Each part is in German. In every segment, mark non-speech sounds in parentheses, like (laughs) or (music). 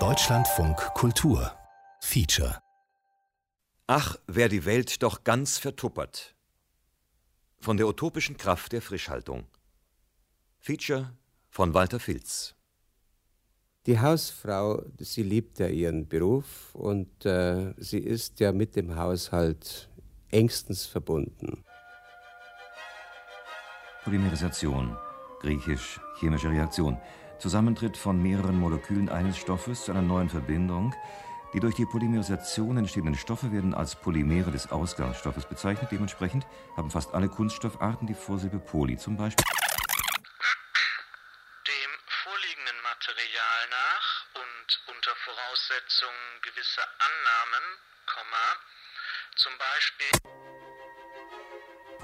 Deutschlandfunk Kultur Feature Ach, wär die Welt doch ganz vertuppert. Von der utopischen Kraft der Frischhaltung. Feature von Walter Filz. Die Hausfrau, sie liebt ja ihren Beruf und äh, sie ist ja mit dem Haushalt engstens verbunden. Polymerisation, griechisch chemische Reaktion, Zusammentritt von mehreren Molekülen eines Stoffes zu einer neuen Verbindung. Die durch die Polymerisation entstehenden Stoffe werden als Polymere des Ausgangsstoffes bezeichnet. Dementsprechend haben fast alle Kunststoffarten die Vorsilbe Poly, zum Beispiel Material nach und unter Voraussetzung gewisser Annahmen, zum Beispiel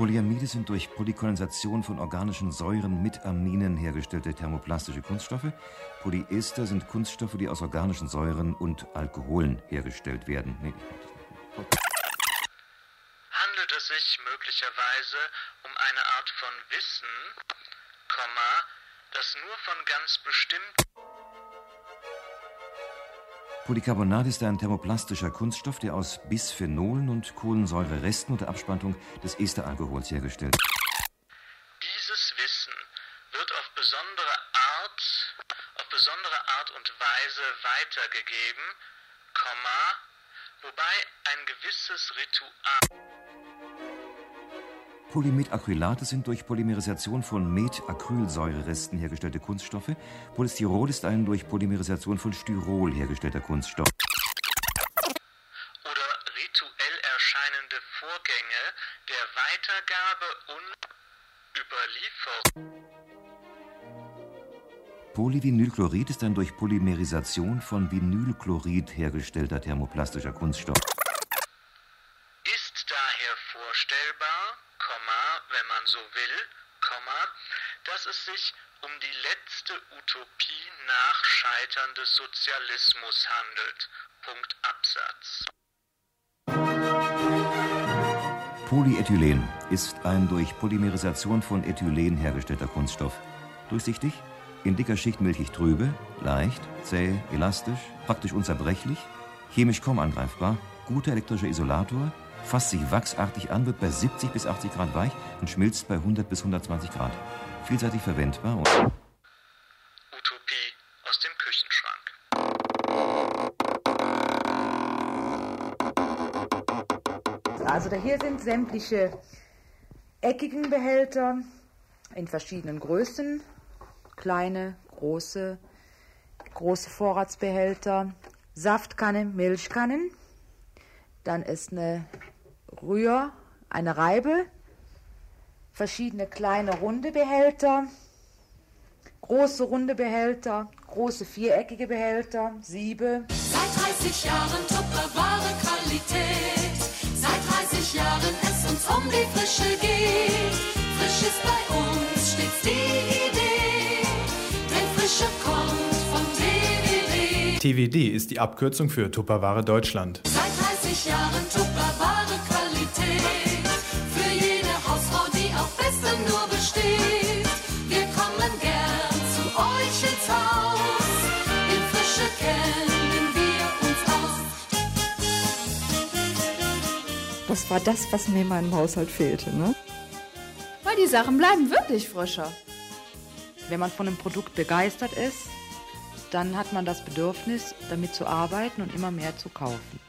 Polyamide sind durch Polykondensation von organischen Säuren mit Aminen hergestellte thermoplastische Kunststoffe. Polyester sind Kunststoffe, die aus organischen Säuren und Alkoholen hergestellt werden. Nee, Handelt es sich möglicherweise um eine Art von Wissen, das nur von ganz bestimmten Polycarbonat ist ein thermoplastischer Kunststoff, der aus Bisphenolen und Kohlensäureresten unter Abspaltung des Esteralkohols hergestellt Dieses Wissen wird auf besondere Art, auf besondere Art und Weise weitergegeben, wobei ein gewisses Ritual Polymetacrylate sind durch Polymerisation von Metacrylsäureresten hergestellte Kunststoffe. Polystyrol ist ein durch Polymerisation von Styrol hergestellter Kunststoff. Oder rituell erscheinende Vorgänge der Weitergabe und Überlieferung. Polyvinylchlorid ist ein durch Polymerisation von Vinylchlorid hergestellter thermoplastischer Kunststoff. Polyethylen ist ein durch Polymerisation von Ethylen hergestellter Kunststoff. Durchsichtig, in dicker Schicht milchig trübe, leicht, zäh, elastisch, praktisch unzerbrechlich, chemisch kaum angreifbar, guter elektrischer Isolator, fasst sich wachsartig an, wird bei 70 bis 80 Grad weich und schmilzt bei 100 bis 120 Grad. Vielseitig verwendbar und Also hier sind sämtliche eckigen Behälter in verschiedenen Größen, kleine, große, große Vorratsbehälter, Saftkannen, Milchkannen. Dann ist eine Rühr, eine Reibe, verschiedene kleine runde Behälter, große runde Behälter, große viereckige Behälter, Siebe. Seit 30 Jahren Tupperware Qualität. Seit 30 Jahren es uns um die Frische geht. Frisch ist bei uns stets die Idee. Denn Frische kommt vom TWD. TWD ist die Abkürzung für Tupperware Deutschland. War das, was mir in meinem Haushalt fehlte. Ne? Weil die Sachen bleiben wirklich frischer. Wenn man von einem Produkt begeistert ist, dann hat man das Bedürfnis, damit zu arbeiten und immer mehr zu kaufen.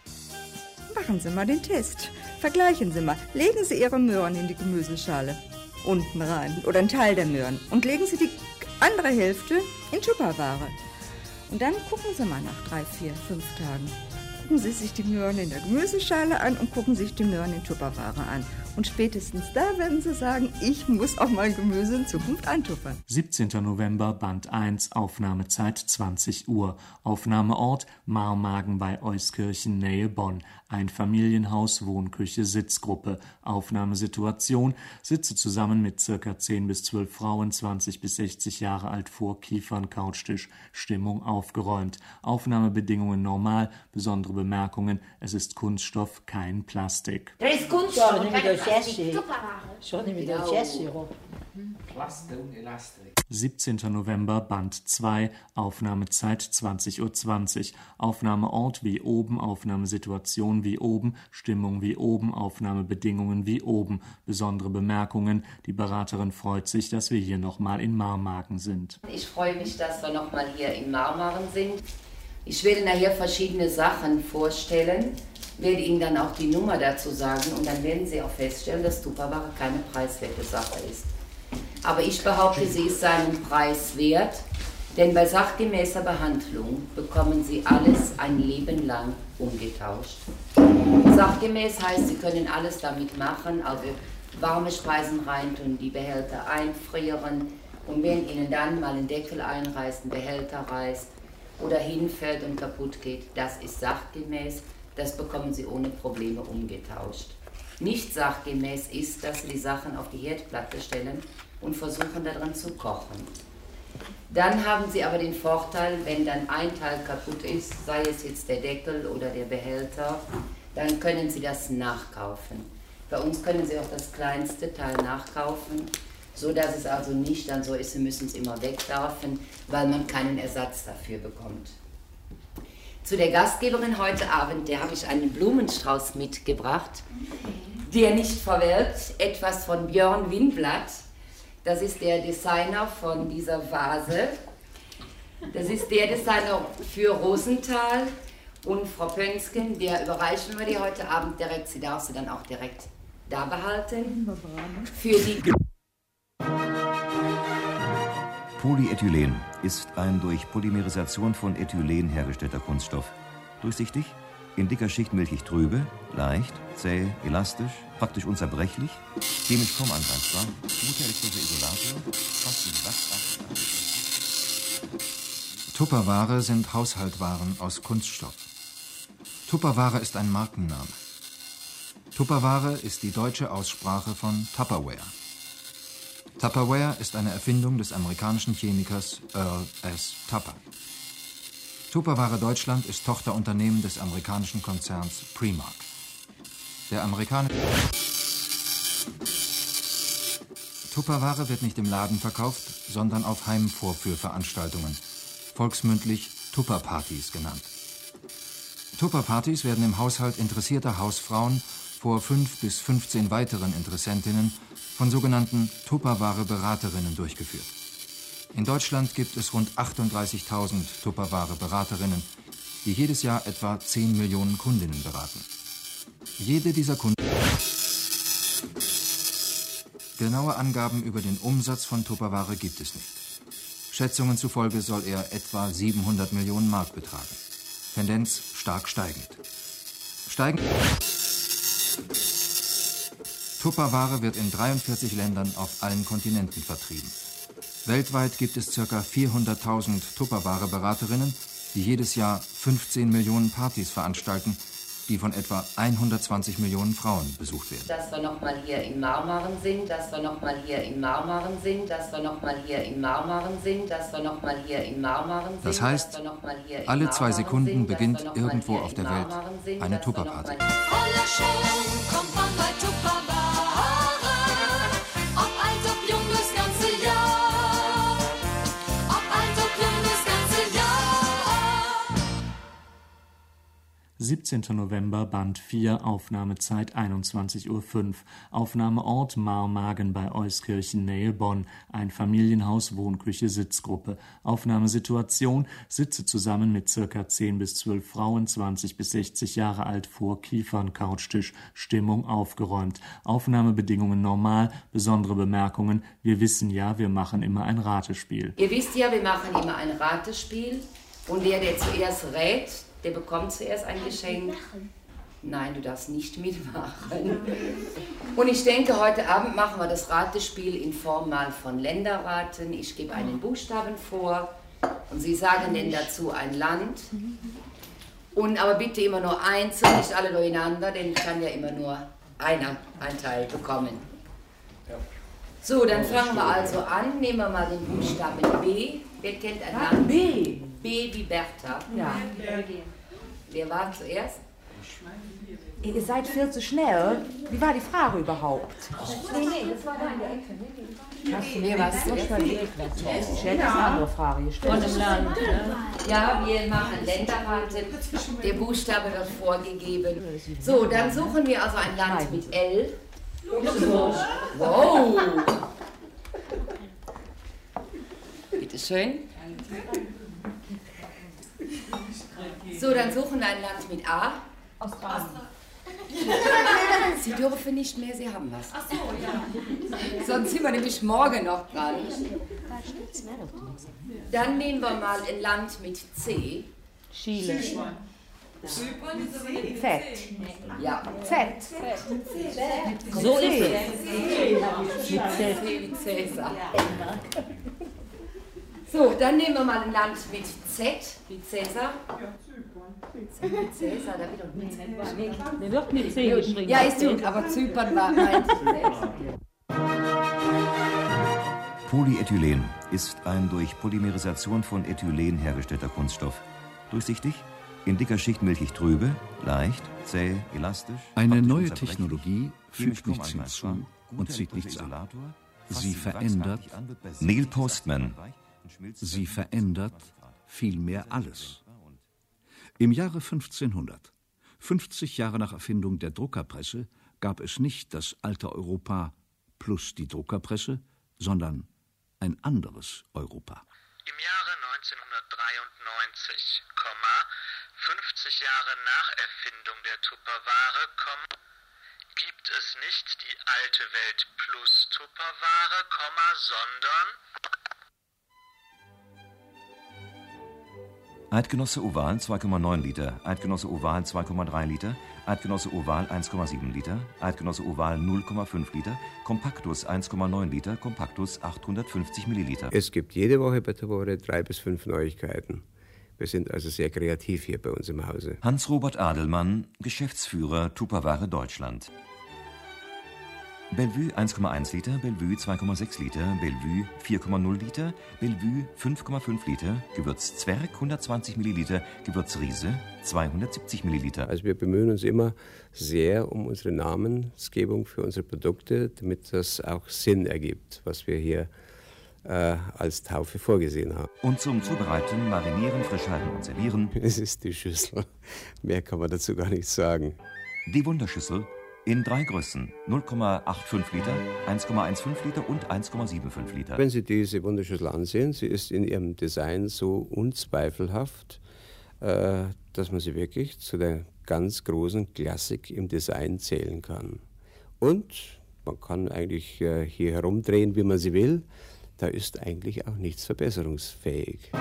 Machen Sie mal den Test. Vergleichen Sie mal. Legen Sie Ihre Möhren in die Gemüseschale. Unten rein. Oder einen Teil der Möhren. Und legen Sie die andere Hälfte in Tupperware. Und dann gucken Sie mal nach drei, vier, fünf Tagen. Gucken Sie sich die Möhren in der Gemüseschale an und gucken sich die Möhren in Tupperware an. Und spätestens da werden Sie sagen, ich muss auch mein Gemüse in Zukunft eintuppern. 17. November, Band 1, Aufnahmezeit 20 Uhr. Aufnahmeort Marmagen bei Euskirchen, Nähe Bonn. Ein Familienhaus, Wohnküche, Sitzgruppe. Aufnahmesituation. Sitze zusammen mit circa 10 bis 12 Frauen, 20 bis 60 Jahre alt vor, Kiefern, Couchtisch. Stimmung aufgeräumt. Aufnahmebedingungen normal. Besondere Bemerkungen. Es ist Kunststoff, kein Plastik. Er ist Kunststoff, keine Plastik. Tupperware. Schon mit der Jesse. 17. November, Band 2, Aufnahmezeit 20.20 Uhr. 20. Aufnahmeort wie oben, Aufnahmesituation wie oben, Stimmung wie oben, Aufnahmebedingungen wie oben. Besondere Bemerkungen. Die Beraterin freut sich, dass wir hier nochmal in Marmagen sind. Ich freue mich, dass wir nochmal hier in Marmagen sind. Ich werde nachher verschiedene Sachen vorstellen, werde Ihnen dann auch die Nummer dazu sagen und dann werden Sie auch feststellen, dass Tupperware keine preiswerte Sache ist. Aber ich behaupte, sie ist seinen Preis wert, denn bei sachgemäßer Behandlung bekommen Sie alles ein Leben lang umgetauscht. Sachgemäß heißt, Sie können alles damit machen, also warme Speisen reintun, die Behälter einfrieren und wenn Ihnen dann mal ein Deckel einreißt, ein Behälter reißt oder hinfällt und kaputt geht, das ist sachgemäß, das bekommen Sie ohne Probleme umgetauscht. Nicht sachgemäß ist, dass Sie die Sachen auf die Herdplatte stellen und versuchen daran zu kochen. Dann haben Sie aber den Vorteil, wenn dann ein Teil kaputt ist, sei es jetzt der Deckel oder der Behälter, dann können Sie das nachkaufen. Bei uns können Sie auch das kleinste Teil nachkaufen, so dass es also nicht dann so ist, Sie müssen es immer wegwerfen, weil man keinen Ersatz dafür bekommt. Zu der Gastgeberin heute Abend, der habe ich einen Blumenstrauß mitgebracht, der nicht verwelkt, etwas von Björn Winblatt. Das ist der Designer von dieser Vase. Das ist der Designer für Rosenthal und Frau Pönsken, der überreichen wir dir heute Abend direkt. Sie darf sie dann auch direkt da behalten. Für die Polyethylen ist ein durch Polymerisation von Ethylen hergestellter Kunststoff. Durchsichtig, in dicker Schicht milchig trübe, leicht, zäh, elastisch, praktisch unzerbrechlich, chemisch kaum angreifbar, elektrischer Isolator, fast wie wachsartig. Tupperware sind Haushaltwaren aus Kunststoff. Tupperware ist ein Markenname. Tupperware ist die deutsche Aussprache von Tupperware. Tupperware ist eine Erfindung des amerikanischen Chemikers Earl S. Tupper. Tupperware Deutschland ist Tochterunternehmen des amerikanischen Konzerns Primark. Der amerikanische Tupperware wird nicht im Laden verkauft, sondern auf Heimvorführveranstaltungen, volksmündlich Tupperpartys genannt. Tupperpartys werden im Haushalt interessierter Hausfrauen vor fünf bis 15 weiteren Interessentinnen von sogenannten Tupperware-Beraterinnen durchgeführt. In Deutschland gibt es rund 38.000 Tupperware-Beraterinnen, die jedes Jahr etwa 10 Millionen Kundinnen beraten. Jede dieser Kunden. Genaue Angaben über den Umsatz von Tupperware gibt es nicht. Schätzungen zufolge soll er etwa 700 Millionen Mark betragen. Tendenz stark steigend. Steigend. Tupperware wird in 43 Ländern auf allen Kontinenten vertrieben. Weltweit gibt es ca. 400.000 Tupperware-Beraterinnen, die jedes Jahr 15 Millionen Partys veranstalten, die von etwa 120 Millionen Frauen besucht werden. Dass wir nochmal hier in Marmaren sind, dass wir nochmal hier in Marmaren sind, dass wir nochmal hier in Marmaren sind, dass wir nochmal hier in Marmaren sind. Das heißt, alle zwei Sekunden beginnt irgendwo auf der Welt eine Tupperparty. Voller Schwung kommt man bei Tupperware. 17. November, Band 4, Aufnahmezeit 21.05 Uhr. Aufnahmeort Marmagen bei Euskirchen, Nähe Bonn. Ein Familienhaus, Wohnküche, Sitzgruppe. Aufnahmesituation, sitze zusammen mit circa 10 bis 12 Frauen, 20 bis 60 Jahre alt, vor Kiefern, Couchtisch. Stimmung aufgeräumt. Aufnahmebedingungen normal, besondere Bemerkungen. Wir wissen ja, wir machen immer ein Ratespiel. Ihr wisst ja, wir machen immer ein Ratespiel und der, der zuerst rät, der bekommt zuerst ein Geschenk. Nein, du darfst nicht mitmachen. Und ich denke, heute Abend machen wir das Ratespiel in Form mal von Länderraten. Ich gebe einen Buchstaben vor und Sie sagen denn dazu ein Land. Und aber bitte immer nur einzeln, nicht alle durcheinander, denn ich kann ja immer nur einer ein Teil bekommen. So, dann fangen wir also an. Nehmen wir mal den Buchstaben B. Wer kennt ein Land? B. B wie Bertha. Ja. Wer war zuerst? Ihr seid viel zu schnell. Wie war die Frage überhaupt? Nee, nee, das war da in der Ecke. Hast du mir was Ich hätte eine andere Frage gestellt. Von dem Land. Ne? Ja, wir machen Länderraten. Der Buchstabe wird vorgegeben. So, dann suchen wir also ein Land mit L. Wow! Bitte schön. So, dann suchen wir ein Land mit A. Australien. Sie dürfen nicht mehr, Sie haben was. Ach so, ja. Sonst sind wir nämlich morgen noch dran. Dann nehmen wir mal ein Land mit C. Chile. Z. Ja. Z. So ist es. Mit C. wie Cäsar. So, dann nehmen wir mal ein Land mit Z, wie Cäsar. Z wie Cäsar, da wird doch mit Der wird mit C geschrieben. Ja, ist gut, aber Zypern war meint Polyethylen ist ein durch Polymerisation von Ethylen hergestellter Kunststoff. Durchsichtig, in dicker Schicht milchig trübe, leicht, zäh, elastisch. Eine neue Technologie fügt nichts hinzu und zieht nichts ab. Fasst Sie verändert, an, Neil Postman. Sie verändert vielmehr alles. Im Jahre 1500, 50 Jahre nach Erfindung der Druckerpresse, gab es nicht das alte Europa plus die Druckerpresse, sondern ein anderes Europa. Im Jahre 1993, 50 Jahre nach Erfindung der Tupperware, gibt es nicht die alte Welt plus Tupperware, sondern Eidgenosse Oval 2,9 Liter, Eidgenosse Oval 2,3 Liter, Eidgenosse Oval 1,7 Liter, Eidgenosse Oval 0,5 Liter, Kompaktus 1,9 Liter, Kompaktus 850 Milliliter. Es gibt jede Woche bei Tupperware drei bis fünf Neuigkeiten. Wir sind also sehr kreativ hier bei uns im Hause. Hans-Robert Adelmann, Geschäftsführer Tupperware Deutschland. Bellevue 1,1 Liter, Bellevue 2,6 Liter, Bellevue 4,0 Liter, Bellevue 5,5 Liter, Gewürz Zwerg 120 Milliliter, Gewürz Riese 270 Milliliter. Also wir bemühen uns immer sehr um unsere Namensgebung für unsere Produkte, damit das auch Sinn ergibt, was wir hier äh, als Taufe vorgesehen haben. Und zum Zubereiten, Marinieren, Frischhalten und Servieren. (laughs) Es ist die Schüssel. Mehr kann man dazu gar nicht sagen. Die Wunderschüssel in drei Größen: 0,85 Liter, 1,15 Liter und 1,75 Liter. Wenn Sie diese Wunderschüssel ansehen, sie ist in ihrem Design so unzweifelhaft, äh, dass man sie wirklich zu der ganz großen Klassik im Design zählen kann. Und man kann eigentlich äh, hier herumdrehen, wie man sie will. Da ist eigentlich auch nichts verbesserungsfähig.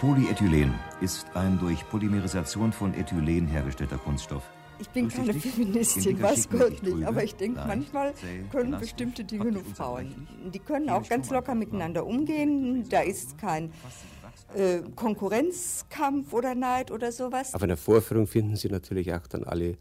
Polyethylen ist ein durch Polymerisation von Ethylen hergestellter Kunststoff. Ich bin keine Feministin, weiß Gott nicht, aber ich denke, manchmal können bestimmte Dinge nur Frauen. Die können auch ganz locker miteinander umgehen. Da ist kein äh, Konkurrenzkampf oder Neid oder sowas. Auf einer Vorführung finden Sie natürlich auch dann alle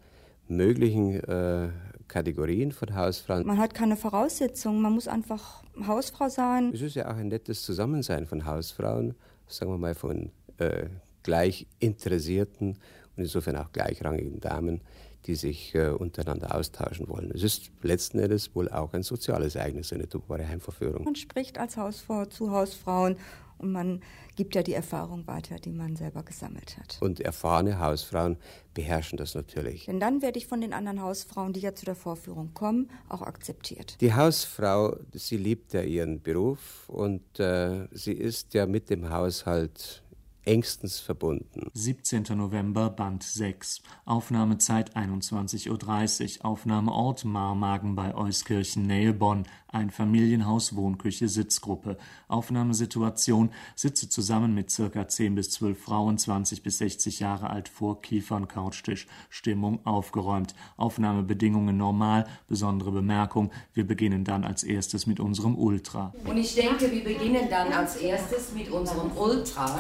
möglichen äh, Kategorien von Hausfrauen. Man hat keine Voraussetzungen, man muss einfach Hausfrau sein. Es ist ja auch ein nettes Zusammensein von Hausfrauen, sagen wir mal von äh, gleich interessierten und insofern auch gleichrangigen Damen, die sich äh, untereinander austauschen wollen. Es ist letzten Endes wohl auch ein soziales Ereignis, eine Tupperware Heimverführung. Man spricht als Hausfrau zu Hausfrauen und man gibt ja die Erfahrung weiter, die man selber gesammelt hat. Und erfahrene Hausfrauen beherrschen das natürlich. Denn dann werde ich von den anderen Hausfrauen, die ja zu der Vorführung kommen, auch akzeptiert. Die Hausfrau, sie liebt ja ihren Beruf und äh, sie ist ja mit dem Haushalt engstens verbunden. 17. November, Band 6. Aufnahmezeit 21.30 Uhr. Aufnahmeort Marmagen bei Euskirchen, Nähe Bonn. Ein Familienhaus, Wohnküche, Sitzgruppe. Aufnahmesituation. Sitze zusammen mit circa 10 bis 12 Frauen, 20 bis 60 Jahre alt, vor Kiefer und Couchtisch. Stimmung aufgeräumt. Aufnahmebedingungen normal. Besondere Bemerkung. Wir beginnen dann als erstes mit unserem Ultra. Und ich denke, wir beginnen dann als erstes mit unserem Ultra.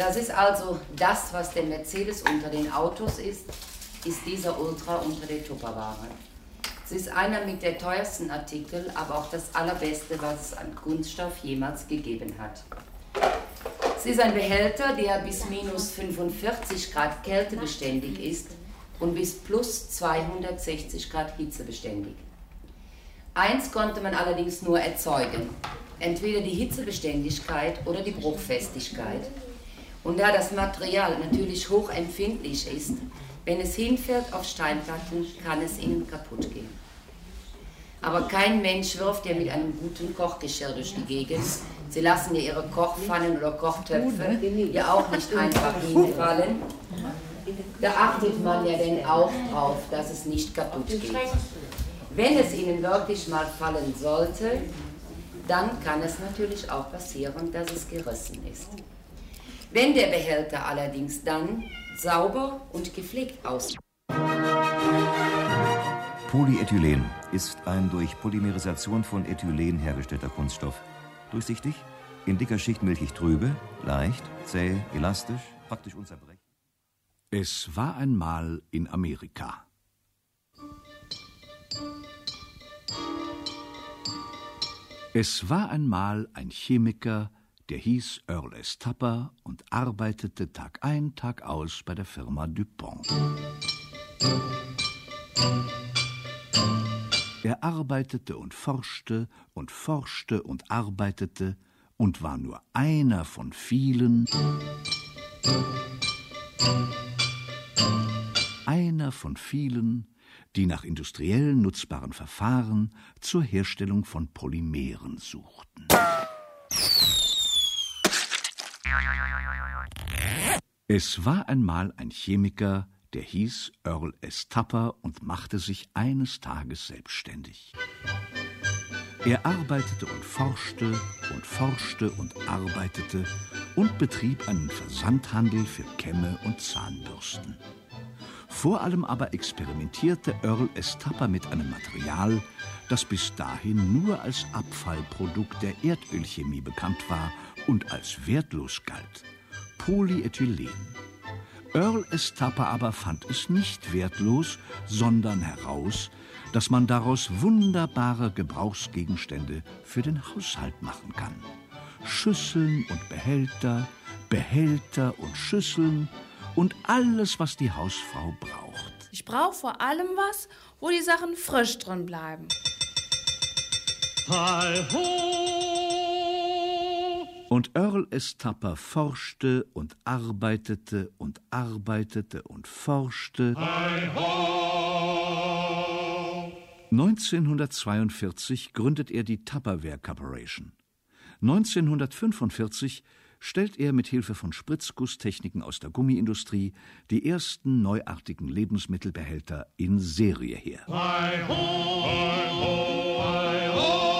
Das ist also das, was der Mercedes unter den Autos ist, ist dieser Ultra unter der Tupperware. Es ist einer mit der teuersten Artikel, aber auch das allerbeste, was es an Kunststoff jemals gegeben hat. Es ist ein Behälter, der bis minus 45 Grad kältebeständig ist und bis plus 260 Grad hitzebeständig. Eins konnte man allerdings nur erzeugen, entweder die Hitzebeständigkeit oder die Bruchfestigkeit. Und da das Material natürlich hochempfindlich ist, wenn es hinfällt auf Steinplatten, kann es ihnen kaputt gehen. Aber kein Mensch wirft ja mit einem guten Kochgeschirr durch die Gegend. Sie lassen ja ihre Kochpfannen oder Kochtöpfe ja auch nicht einfach hinfallen. Da achtet man ja dann auch drauf, dass es nicht kaputt geht. Wenn es ihnen wirklich mal fallen sollte, dann kann es natürlich auch passieren, dass es gerissen ist. Wenn der Behälter allerdings dann sauber und gepflegt aussieht. Polyethylen ist ein durch Polymerisation von Ethylen hergestellter Kunststoff. Durchsichtig, in dicker Schicht milchig trübe, leicht, zäh, elastisch, praktisch unzerbrechlich. Es war einmal in Amerika. Es war einmal ein Chemiker, der hieß Earl S. Tupper und arbeitete Tag ein, Tag aus bei der Firma DuPont. Er arbeitete und forschte und forschte und arbeitete und war nur einer von vielen, einer von vielen, die nach industriell nutzbaren Verfahren zur Herstellung von Polymeren suchten. Es war einmal ein Chemiker, der hieß Earl S. Tupper und machte sich eines Tages selbstständig. Er arbeitete und forschte und forschte und arbeitete und betrieb einen Versandhandel für Kämme und Zahnbürsten. Vor allem aber experimentierte Earl S. Tupper mit einem Material, das bis dahin nur als Abfallprodukt der Erdölchemie bekannt war und als wertlos galt: Polyethylen. Earl. Tupper aber fand es nicht wertlos, sondern heraus, dass man daraus wunderbare Gebrauchsgegenstände für den Haushalt machen kann. Schüsseln und Behälter, Behälter und Schüsseln und alles, was die Hausfrau braucht. Ich brauche vor allem was, wo die Sachen frisch drin bleiben. Hi Und Earl S. Tupper forschte und arbeitete und arbeitete und forschte. Hi 1942 gründet er die Tupperware Corporation. 1945 stellt er mit Hilfe von Spritzgusstechniken aus der Gummiindustrie die ersten neuartigen Lebensmittelbehälter in Serie her. Hi ho, hi ho, hi ho.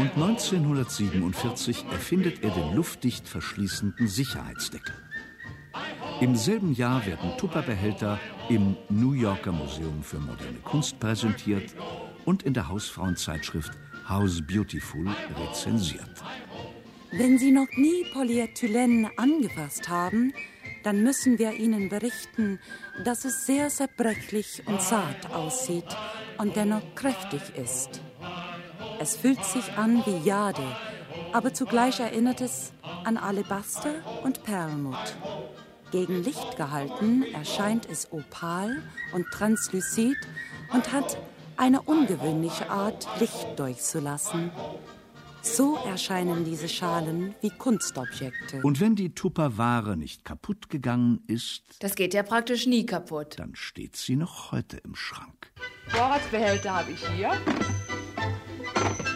Und 1947 erfindet er den luftdicht verschließenden Sicherheitsdeckel. Im selben Jahr werden Tupperbehälter im New Yorker Museum für moderne Kunst präsentiert und in der Hausfrauenzeitschrift House Beautiful rezensiert. Wenn Sie noch nie Polyethylen angefasst haben, dann müssen wir Ihnen berichten, dass es sehr zerbrechlich und zart aussieht und dennoch kräftig ist. Es fühlt sich an wie Jade, aber zugleich erinnert es an Alabaster und Perlmutt. Gegen Licht gehalten erscheint es opal und transluzid und hat eine ungewöhnliche Art, Licht durchzulassen. So erscheinen diese Schalen wie Kunstobjekte. Und wenn die Tupperware nicht kaputt gegangen ist, Das geht ja praktisch nie kaputt. dann steht sie noch heute im Schrank. Vorratsbehälter habe ich hier.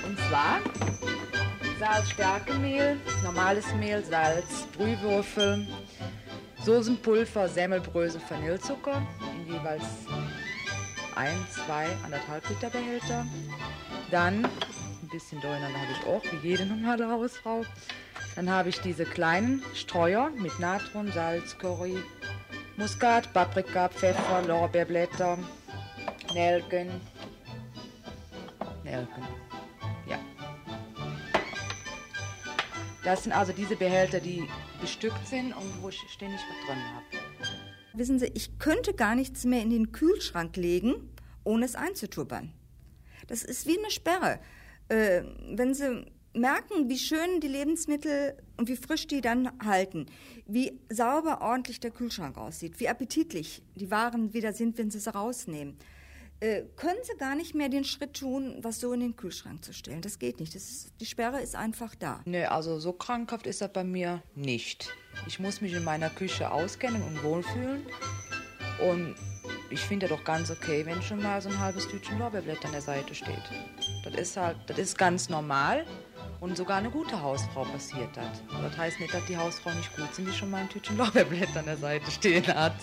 Und zwar Salz-Stärkemehl, normales Mehl, Salz, Brühwürfel, Soßenpulver, Semmelbrösel, Vanillezucker in jeweils ein, zwei, anderthalb Liter Behälter. Dann ein bisschen durcheinander habe ich auch, wie jede normale Hausfrau. Dann habe ich diese kleinen Streuer mit Natron, Salz, Curry, Muskat, Paprika, Pfeffer, Lorbeerblätter, Nelken. Nelken. Das sind also diese Behälter, die bestückt sind und wo ich ständig was drin habe. Wissen Sie, ich könnte gar nichts mehr in den Kühlschrank legen, ohne es einzutuppern. Das ist wie eine Sperre. Äh, wenn Sie merken, wie schön die Lebensmittel und wie frisch die dann halten, wie sauber ordentlich der Kühlschrank aussieht, wie appetitlich die Waren wieder sind, wenn sie sie rausnehmen. Äh, können sie gar nicht mehr den Schritt tun, was so in den Kühlschrank zu stellen. Das geht nicht. Das ist, die Sperre ist einfach da. Nee, also so krankhaft ist das bei mir nicht. Ich muss mich in meiner Küche auskennen und wohlfühlen. Und ich finde doch ganz okay, wenn schon mal so ein halbes Tütchen Lorbeerblätter an der Seite steht. Das ist halt, das ist ganz normal und sogar eine gute Hausfrau passiert das. Das heißt nicht, dass die Hausfrau nicht gut sind, die schon mal ein Tütchen Lorbeerblätter an der Seite stehen hat.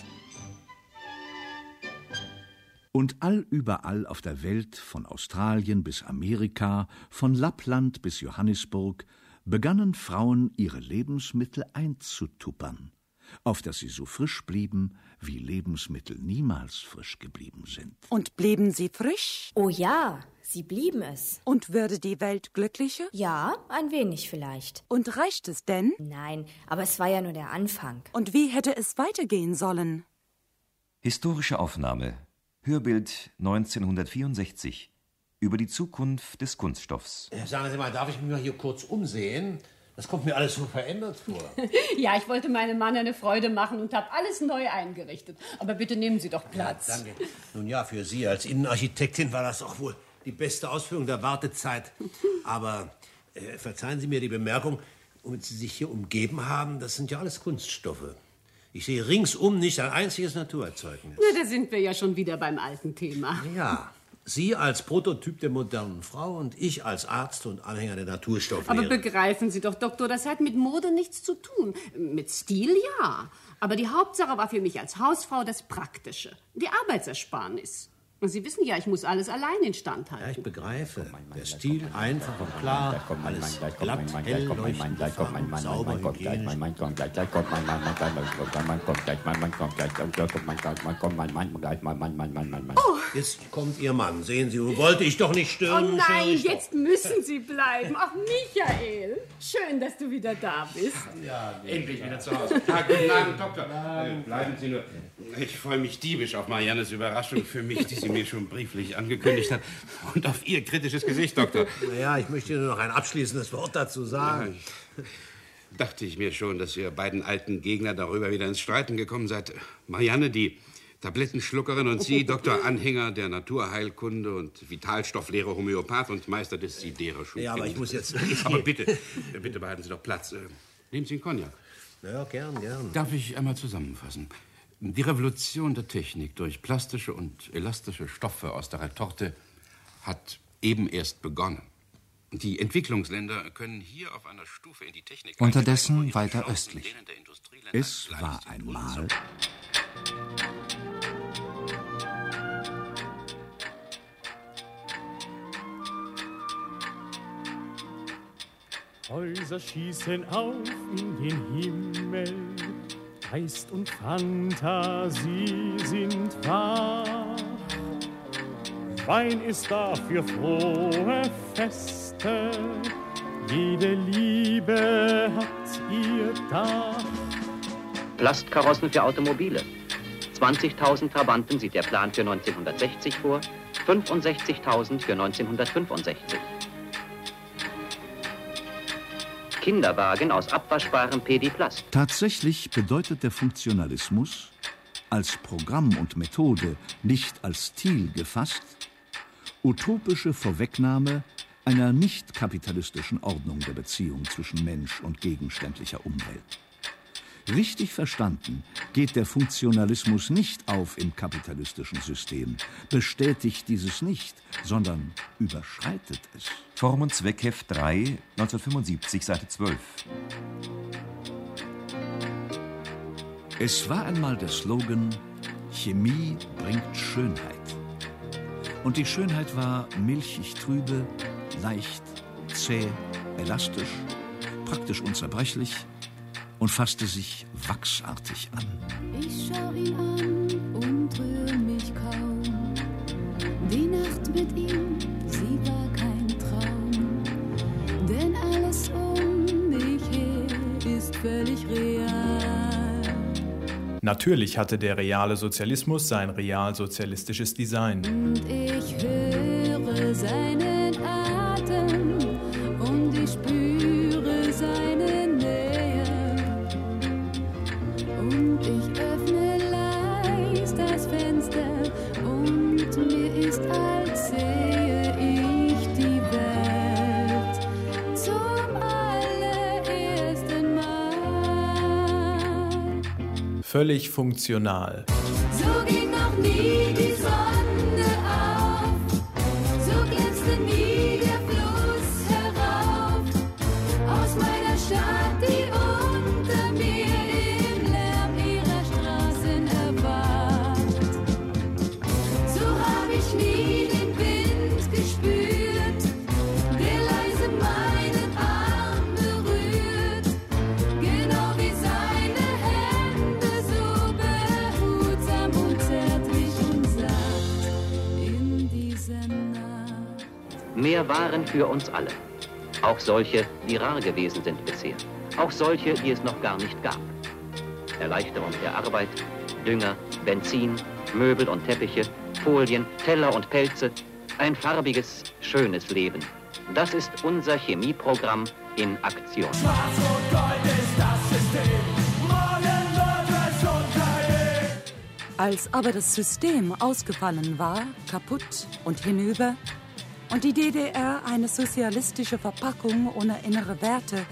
Und allüberall auf der Welt, von Australien bis Amerika, von Lappland bis Johannisburg, begannen Frauen ihre Lebensmittel einzutuppern, auf dass sie so frisch blieben, wie Lebensmittel niemals frisch geblieben sind. Und blieben sie frisch? Oh ja, sie blieben es. Und würde die Welt glücklicher? Ja, ein wenig vielleicht. Und reicht es denn? Nein, aber es war ja nur der Anfang. Und wie hätte es weitergehen sollen? Historische Aufnahme. Hörbild 1964 über die Zukunft des Kunststoffs. Sagen Sie mal, darf ich mich mal hier kurz umsehen? Das kommt mir alles so verändert vor. (laughs) ja, ich wollte meinem Mann eine Freude machen und habe alles neu eingerichtet. Aber bitte nehmen Sie doch Platz. Ja, danke. Nun ja, für Sie als Innenarchitektin war das auch wohl die beste Ausführung der Wartezeit. Aber äh, verzeihen Sie mir die Bemerkung, womit Sie sich hier umgeben haben, das sind ja alles Kunststoffe. Ich sehe ringsum nicht ein einziges Naturerzeugnis. Na, da sind wir ja schon wieder beim alten Thema. Ja, Sie als Prototyp der modernen Frau und ich als Arzt und Anhänger der Naturstofflehre. Aber begreifen Sie doch, Doktor, das hat mit Mode nichts zu tun. Mit Stil ja. Aber die Hauptsache war für mich als Hausfrau das Praktische. Die Arbeitsersparnis. Und Sie wissen ja, ich muss alles allein instand halten. Ja, ich begreife. Der Stil einfach und klar, alles glatt, hell, leuchtend, sauber, hygienisch. Oh. Jetzt kommt Ihr Mann. Sehen Sie, wollte ich doch nicht Oh stören. nein, störe ich doch. jetzt müssen Sie bleiben. Ach, Michael, schön, dass du wieder da bist. Endlich wieder zu Hause. Ah, guten Abend, Doktor. Äh, bleiben Sie nur. Ich freue mich diebisch auf Mariannes Überraschung für mich, die sie mir schon brieflich angekündigt hat. Und auf Ihr kritisches Gesicht, Doktor. Naja, ich möchte nur noch ein abschließendes Wort dazu sagen. Dachte ich mir schon, dass ihr beiden alten Gegner darüber wieder ins Streiten gekommen seid. Marianne, die Tablettenschluckerin, und Sie, Doktor Anhänger der Naturheilkunde und Vitalstofflehre, Homöopath und Meister des Sidere-Schulkindes. Ja, aber ich muss jetzt- (laughs) Aber bitte, bitte behalten Sie doch Platz. Äh, Nehmen Sie einen Cognac. Ja, gern, gern. Darf ich einmal zusammenfassen? Die Revolution der Technik durch plastische und elastische Stoffe aus der Retorte hat eben erst begonnen. Die Entwicklungsländer können hier auf einer Stufe in die Technik Unterdessen weiter östlich. Es war einmal. Häuser schießen auf in den Himmel, Geist und Fantasie sind wach. Wein ist da für frohe Feste, jede Liebe hat ihr Dach. Plastkarossen für Automobile. 20.000 Trabanten sieht der Plan für 1960 vor, 65.000 für 1965. Kinderwagen aus abwaschbarem Pediplast. Tatsächlich bedeutet der Funktionalismus, als Programm und Methode, nicht als Stil gefasst, utopische Vorwegnahme einer nicht kapitalistischen Ordnung der Beziehung zwischen Mensch und gegenständlicher Umwelt. Richtig verstanden geht der Funktionalismus nicht auf im kapitalistischen System, bestätigt dieses nicht, sondern überschreitet es. Form und Zweck Heft 3, 1975, Seite 12. Es war einmal der Slogan Chemie bringt Schönheit. Und die Schönheit war milchig trübe, leicht, zäh, elastisch, praktisch unzerbrechlich und fasste sich wachsartig an. Ich schau ihn an und rühr mich kaum. Die Nacht mit ihm, sie war kein Traum. Denn alles um mich her ist völlig real. Natürlich hatte der reale Sozialismus sein realsozialistisches Design. Und ich höre seinen Völlig funktional. Mehr Waren für uns alle. Auch solche, die rar gewesen sind bisher. Auch solche, die es noch gar nicht gab. Erleichterung der Arbeit, Dünger, Benzin, Möbel und Teppiche, Folien, Teller und Pelze. Ein farbiges, schönes Leben. Das ist unser Chemieprogramm in Aktion. Als aber das System ausgefallen war, kaputt und hinüber, und die DDR eine sozialistische Verpackung ohne innere Werte,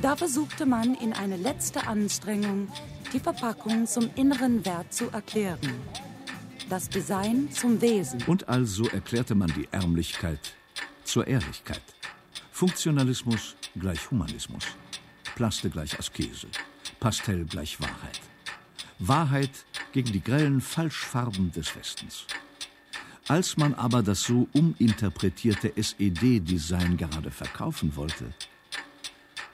da versuchte man in eine letzte Anstrengung, die Verpackung zum inneren Wert zu erklären. Das Design zum Wesen. Und also erklärte man die Ärmlichkeit zur Ehrlichkeit. Funktionalismus gleich Humanismus. Plaste gleich Askese. Pastell gleich Wahrheit. Wahrheit gegen die grellen Falschfarben des Westens. Als man aber das so uminterpretierte SED-Design gerade verkaufen wollte,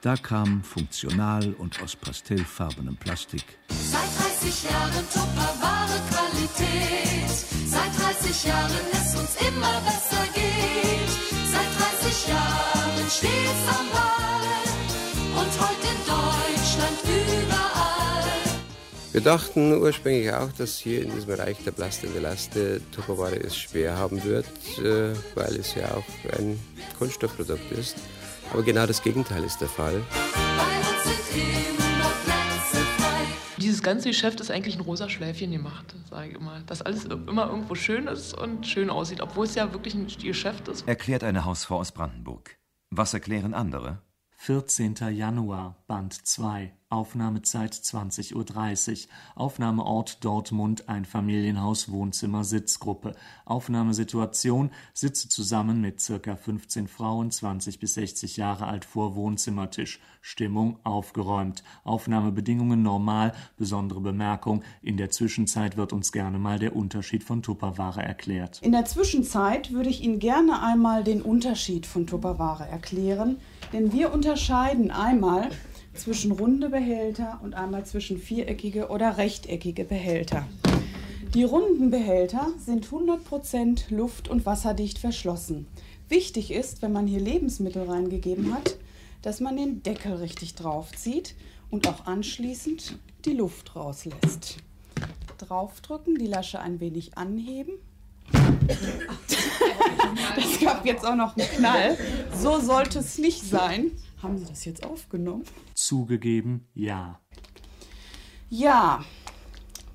da kam funktional und aus pastellfarbenem Plastik Seit 30 Jahren Tupperware Qualität. Seit 30 Jahren es uns immer besser geht. Seit 30 Jahren stets am Ball. Und heute in Deutschland überall. Wir dachten ursprünglich auch, dass hier in diesem Bereich der Plaste und Elaste Tupperware es schwer haben wird, äh, weil es ja auch ein Kunststoffprodukt ist. Aber genau das Gegenteil ist der Fall. Dieses ganze Geschäft ist eigentlich ein rosa Schläfchen gemacht, sage ich immer. Dass alles immer irgendwo schön ist und schön aussieht, obwohl es ja wirklich ein Geschäft ist. Erklärt eine Hausfrau aus Brandenburg. Was erklären andere? 14. Januar, Band 2, Aufnahmezeit 20.30 Uhr, Aufnahmeort Dortmund, ein Familienhaus, Wohnzimmer, Sitzgruppe, Aufnahmesituation, sitze zusammen mit circa 15 Frauen, 20 bis 60 Jahre alt vor Wohnzimmertisch, Stimmung aufgeräumt, Aufnahmebedingungen normal, besondere Bemerkung, in der Zwischenzeit wird uns gerne mal der Unterschied von Tupperware erklärt. In der Zwischenzeit würde ich Ihnen gerne einmal den Unterschied von Tupperware erklären, denn wir unterscheiden einmal zwischen runde Behälter und einmal zwischen viereckige oder rechteckige Behälter. Die runden Behälter sind 100% luft- und wasserdicht verschlossen. Wichtig ist, wenn man hier Lebensmittel reingegeben hat, dass man den Deckel richtig draufzieht und auch anschließend die Luft rauslässt. Draufdrücken, die Lasche ein wenig anheben. Das gab jetzt auch noch einen Knall. So sollte es nicht sein. Haben Sie das jetzt aufgenommen? Zugegeben, ja. Ja,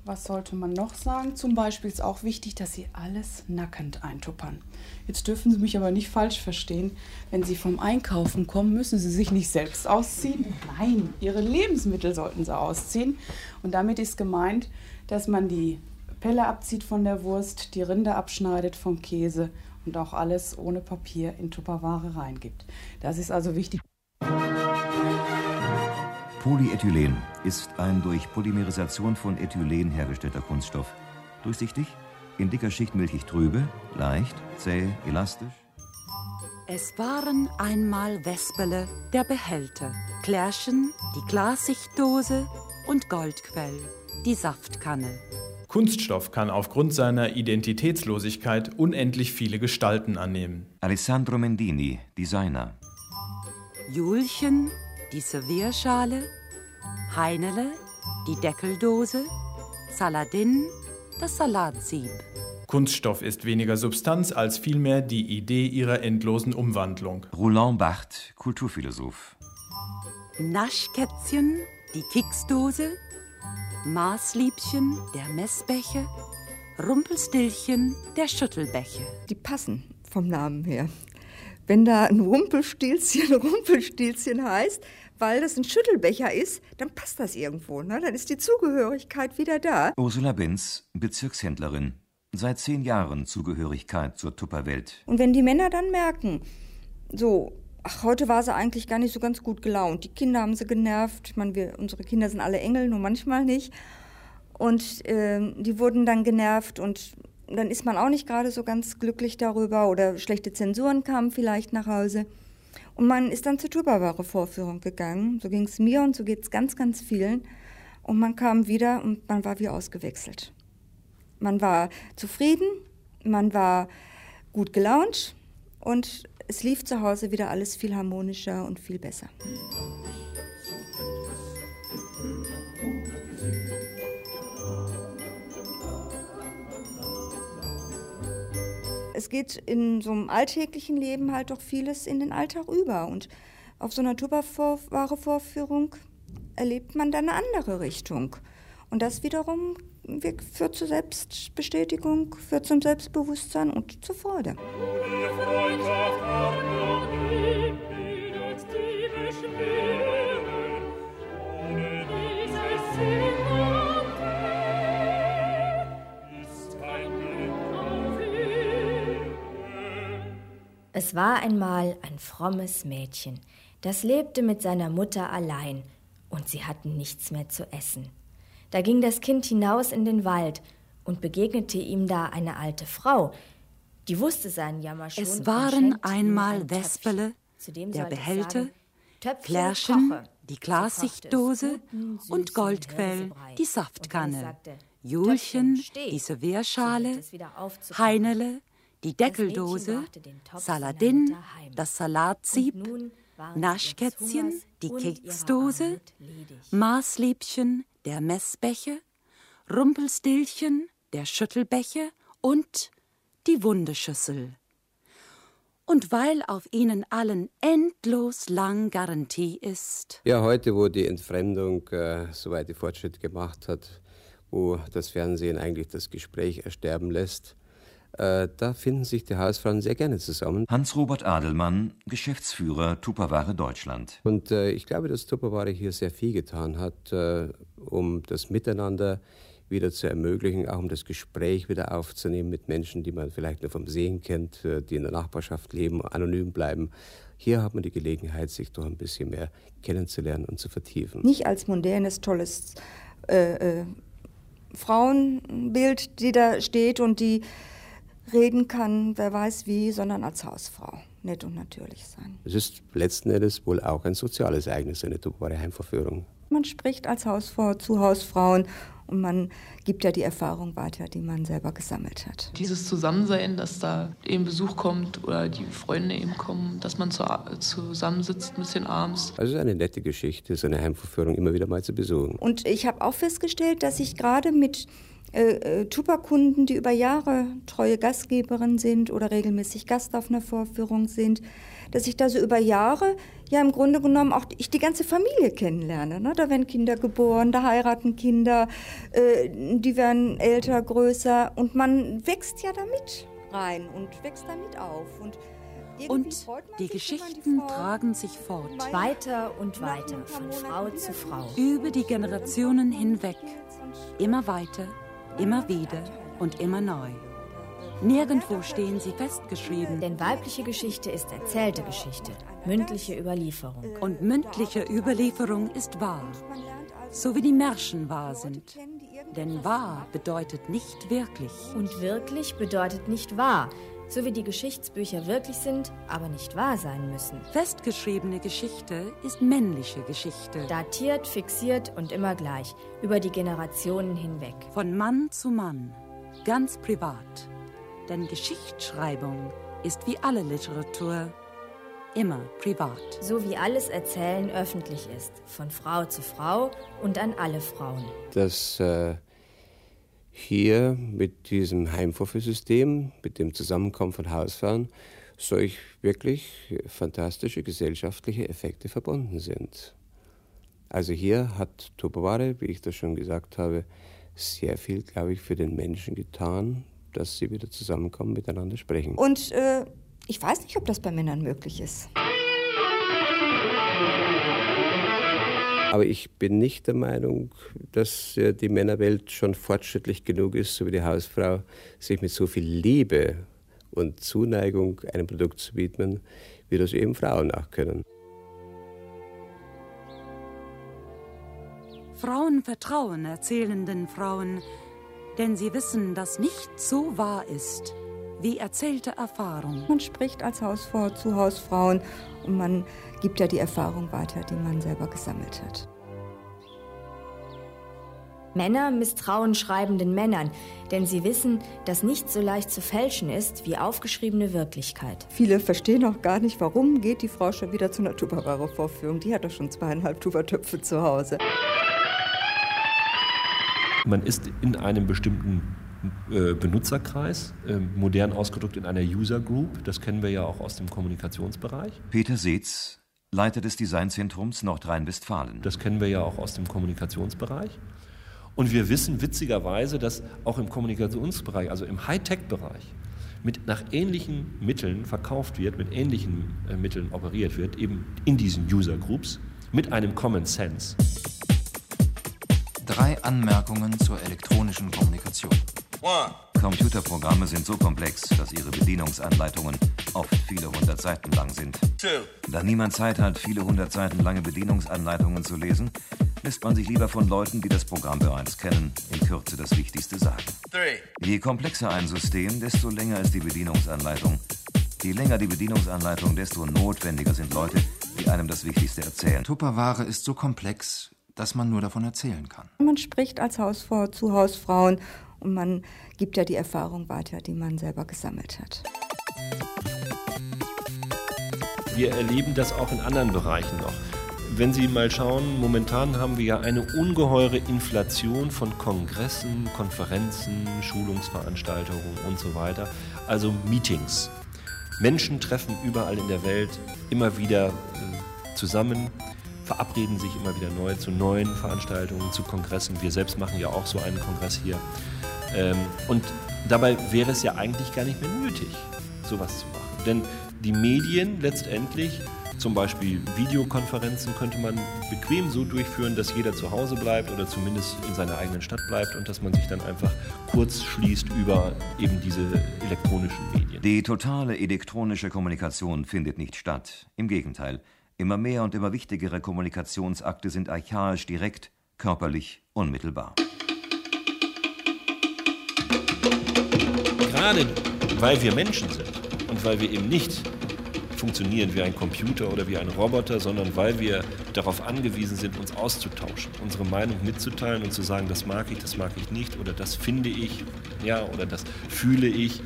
was sollte man noch sagen? Zum Beispiel ist auch wichtig, dass Sie alles nackend eintuppern. Jetzt dürfen Sie mich aber nicht falsch verstehen. Wenn Sie vom Einkaufen kommen, müssen Sie sich nicht selbst ausziehen. Nein, Ihre Lebensmittel sollten Sie ausziehen. Und damit ist gemeint, dass man die Pelle abzieht von der Wurst, die Rinde abschneidet vom Käse und auch alles ohne Papier in Tupperware reingibt. Das ist also wichtig. Polyethylen ist ein durch Polymerisation von Ethylen hergestellter Kunststoff. Durchsichtig, in dicker Schicht milchig trübe, leicht, zäh, elastisch. Es waren einmal Wesperle, der Behälter, Klärchen, die Glassichtdose und Goldquell, die Saftkanne. Kunststoff kann aufgrund seiner Identitätslosigkeit unendlich viele Gestalten annehmen. Alessandro Mendini, Designer. Julchen, die Servierschale, Heinele, die Deckeldose, Saladin, das Salatsieb. Kunststoff ist weniger Substanz als vielmehr die Idee ihrer endlosen Umwandlung. Roland Barthes, Kulturphilosoph. Naschkätzchen, die Keksdose, Maßliebchen, der Messbecher, Rumpelstillchen, der Schüttelbecher. Die passen vom Namen her. Wenn da ein Rumpelstilzchen (laughs) Rumpelstilzchen heißt, weil das ein Schüttelbecher ist, dann passt das irgendwo. Ne? Dann ist die Zugehörigkeit wieder da. Ursula Benz, Bezirkshändlerin. Seit zehn Jahren Zugehörigkeit zur Tupperwelt. Und wenn die Männer dann merken, so, ach, heute war sie eigentlich gar nicht so ganz gut gelaunt. Die Kinder haben sie genervt. Ich meine, wir, unsere Kinder sind alle Engel, nur manchmal nicht. Und äh, die wurden dann genervt und dann ist man auch nicht gerade so ganz glücklich darüber oder schlechte Zensuren kamen vielleicht nach Hause. Und man ist dann zur Tupperware-Vorführung gegangen. So ging es mir und so geht es ganz, ganz vielen. Und man kam wieder und man war wie ausgewechselt. Man war zufrieden, man war gut gelaunt und es lief zu Hause wieder alles viel harmonischer und viel besser. es geht in so einem alltäglichen Leben halt doch vieles in den Alltag über. Und auf so einer Tupperware-Vorführung erlebt man dann eine andere Richtung. Und das wiederum führt zur Selbstbestätigung, führt zum Selbstbewusstsein und zur Freude. Es war einmal ein frommes Mädchen, das lebte mit seiner Mutter allein, und sie hatten nichts mehr zu essen. Da ging das Kind hinaus in den Wald und begegnete ihm da eine alte Frau, die wusste seinen Jammer schon. Es waren einmal Wespele, der Behälter, Flärchen, die Glassichtdose und Goldquell, die Saftkanne, Julchen, die Servierschale, Heinele, die Deckeldose, Saladin, das Salatsieb, Naschkätzchen, die Keksdose, Maßliebchen, der Messbecher, Rumpelstillchen, der Schüttelbecher und die Wundeschüssel. Und weil auf ihnen allen endlos lang Garantie ist. Ja, heute, wo die Entfremdung äh, so weit die Fortschritte gemacht hat, wo das Fernsehen eigentlich das Gespräch ersterben lässt, äh, da finden sich die Hausfrauen sehr gerne zusammen. Hans-Robert Adelmann, Geschäftsführer Tupperware Deutschland. Und äh, ich glaube, dass Tupperware hier sehr viel getan hat, äh, um das Miteinander wieder zu ermöglichen, auch um das Gespräch wieder aufzunehmen mit Menschen, die man vielleicht nur vom Sehen kennt, äh, die in der Nachbarschaft leben, anonym bleiben. Hier hat man die Gelegenheit, sich doch ein bisschen mehr kennenzulernen und zu vertiefen. Nicht als modernes, tolles äh, äh, Frauenbild, die da steht und die reden kann, wer weiß wie, sondern als Hausfrau. Nett und natürlich sein. Es ist letzten Endes wohl auch ein soziales Ereignis, eine dankbare Heimverführung. Man spricht als Hausfrau zu Hausfrauen und man gibt ja die Erfahrung weiter, die man selber gesammelt hat. Dieses Zusammensein, dass da eben Besuch kommt oder die Freunde eben kommen, dass man zu, zusammensitzt ein bisschen abends. Also es ist eine nette Geschichte, so eine Heimverführung immer wieder mal zu besuchen. Und ich habe auch festgestellt, dass ich gerade mit äh, äh, Tupakunden, die über Jahre treue Gastgeberin sind oder regelmäßig Gast auf einer Vorführung sind, dass ich da so über Jahre ja im Grunde genommen auch ich die ganze Familie kennenlerne. Ne? Da werden Kinder geboren, da heiraten Kinder, äh, die werden älter, größer und man wächst ja damit rein und wächst damit auf. Und und die Geschichten tragen sich fort. Weiter und weiter, von Frau zu Frau. Über die Generationen hinweg. Immer weiter immer wieder und immer neu. Nirgendwo stehen sie festgeschrieben. Denn weibliche Geschichte ist erzählte Geschichte, mündliche Überlieferung. Und mündliche Überlieferung ist wahr, so wie die Märchen wahr sind. Denn wahr bedeutet nicht wirklich. Und wirklich bedeutet nicht wahr, so wie die Geschichtsbücher wirklich sind, aber nicht wahr sein müssen. Festgeschriebene Geschichte ist männliche Geschichte. Datiert, fixiert und immer gleich, über die Generationen hinweg. Von Mann zu Mann, ganz privat. Denn Geschichtsschreibung ist wie alle Literatur immer privat. So wie alles Erzählen öffentlich ist, von Frau zu Frau und an alle Frauen. Das äh, hier mit diesem Heimvorführsystem, mit dem Zusammenkommen von Hausfrauen, solch wirklich fantastische gesellschaftliche Effekte verbunden sind. Also hier hat Tupperware, wie ich das schon gesagt habe, sehr viel, glaube ich, für den Menschen getan, dass sie wieder zusammenkommen, miteinander sprechen. Und äh, ich weiß nicht, ob das bei Männern möglich ist. Aber ich bin nicht der Meinung, dass äh, die Männerwelt schon fortschrittlich genug ist, so wie die Hausfrau, sich mit so viel Liebe und Zuneigung einem Produkt zu widmen, wie das eben Frauen nachkönnen. Frauen vertrauen erzählenden Frauen, denn sie wissen, dass nichts so wahr ist wie erzählte Erfahrung. Man spricht als Hausfrau zu Hausfrauen und man gibt ja die Erfahrung weiter, die man selber gesammelt hat. Männer misstrauen schreibenden Männern, denn sie wissen, dass nichts so leicht zu fälschen ist wie aufgeschriebene Wirklichkeit. Viele verstehen auch gar nicht, warum geht die Frau schon wieder zu einer Tupperware-Vorführung. Die hat doch schon zweieinhalb Tuppertöpfe zu Hause. Man ist in einem bestimmten äh, Benutzerkreis, äh, modern ausgedrückt in einer User Group. Das kennen wir ja auch aus dem Kommunikationsbereich. Peter Seetz, Leiter des Designzentrums Nordrhein-Westfalen. Das kennen wir ja auch aus dem Kommunikationsbereich. Und wir wissen witzigerweise, dass auch im Kommunikationsbereich, also im Hightech-Bereich, mit nach ähnlichen Mitteln verkauft wird, mit ähnlichen äh, Mitteln operiert wird, eben in diesen User Groups, mit einem Common Sense. Drei Anmerkungen zur elektronischen Kommunikation. Computerprogramme sind so komplex, dass ihre Bedienungsanleitungen oft viele hundert Seiten lang sind. Da niemand Zeit hat, viele hundert Seiten lange Bedienungsanleitungen zu lesen, lässt man sich lieber von Leuten, die das Programm bereits kennen, in Kürze das Wichtigste sagen. Je komplexer ein System, desto länger ist die Bedienungsanleitung. Je länger die Bedienungsanleitung, desto notwendiger sind Leute, die einem das Wichtigste erzählen. Tupperware ist so komplex, dass man nur davon erzählen kann. Man spricht als Hausfrau zu Hausfrauen und man gibt ja die Erfahrung weiter, die man selber gesammelt hat. Wir erleben das auch in anderen Bereichen noch. Wenn Sie mal schauen, momentan haben wir ja eine ungeheure Inflation von Kongressen, Konferenzen, Schulungsveranstaltungen und so weiter, also Meetings. Menschen treffen überall in der Welt immer wieder äh, zusammen, verabreden sich immer wieder neu zu neuen Veranstaltungen, zu Kongressen. Wir selbst machen ja auch so einen Kongress hier. Ähm, und dabei wäre es ja eigentlich gar nicht mehr nötig, sowas zu machen. Denn die Medien letztendlich, zum Beispiel Videokonferenzen, könnte man bequem so durchführen, dass jeder zu Hause bleibt oder zumindest in seiner eigenen Stadt bleibt und dass man sich dann einfach kurz schließt über eben diese elektronischen Medien. Die totale elektronische Kommunikation findet nicht statt. Im Gegenteil. Immer mehr und immer wichtigere Kommunikationsakte sind archaisch direkt, körperlich, unmittelbar. Gerade weil wir Menschen sind und weil wir eben nicht funktionieren wie ein Computer oder wie ein Roboter, sondern weil wir darauf angewiesen sind, uns auszutauschen, unsere Meinung mitzuteilen und zu sagen, das mag ich, das mag ich nicht oder das finde ich, ja, oder das fühle ich.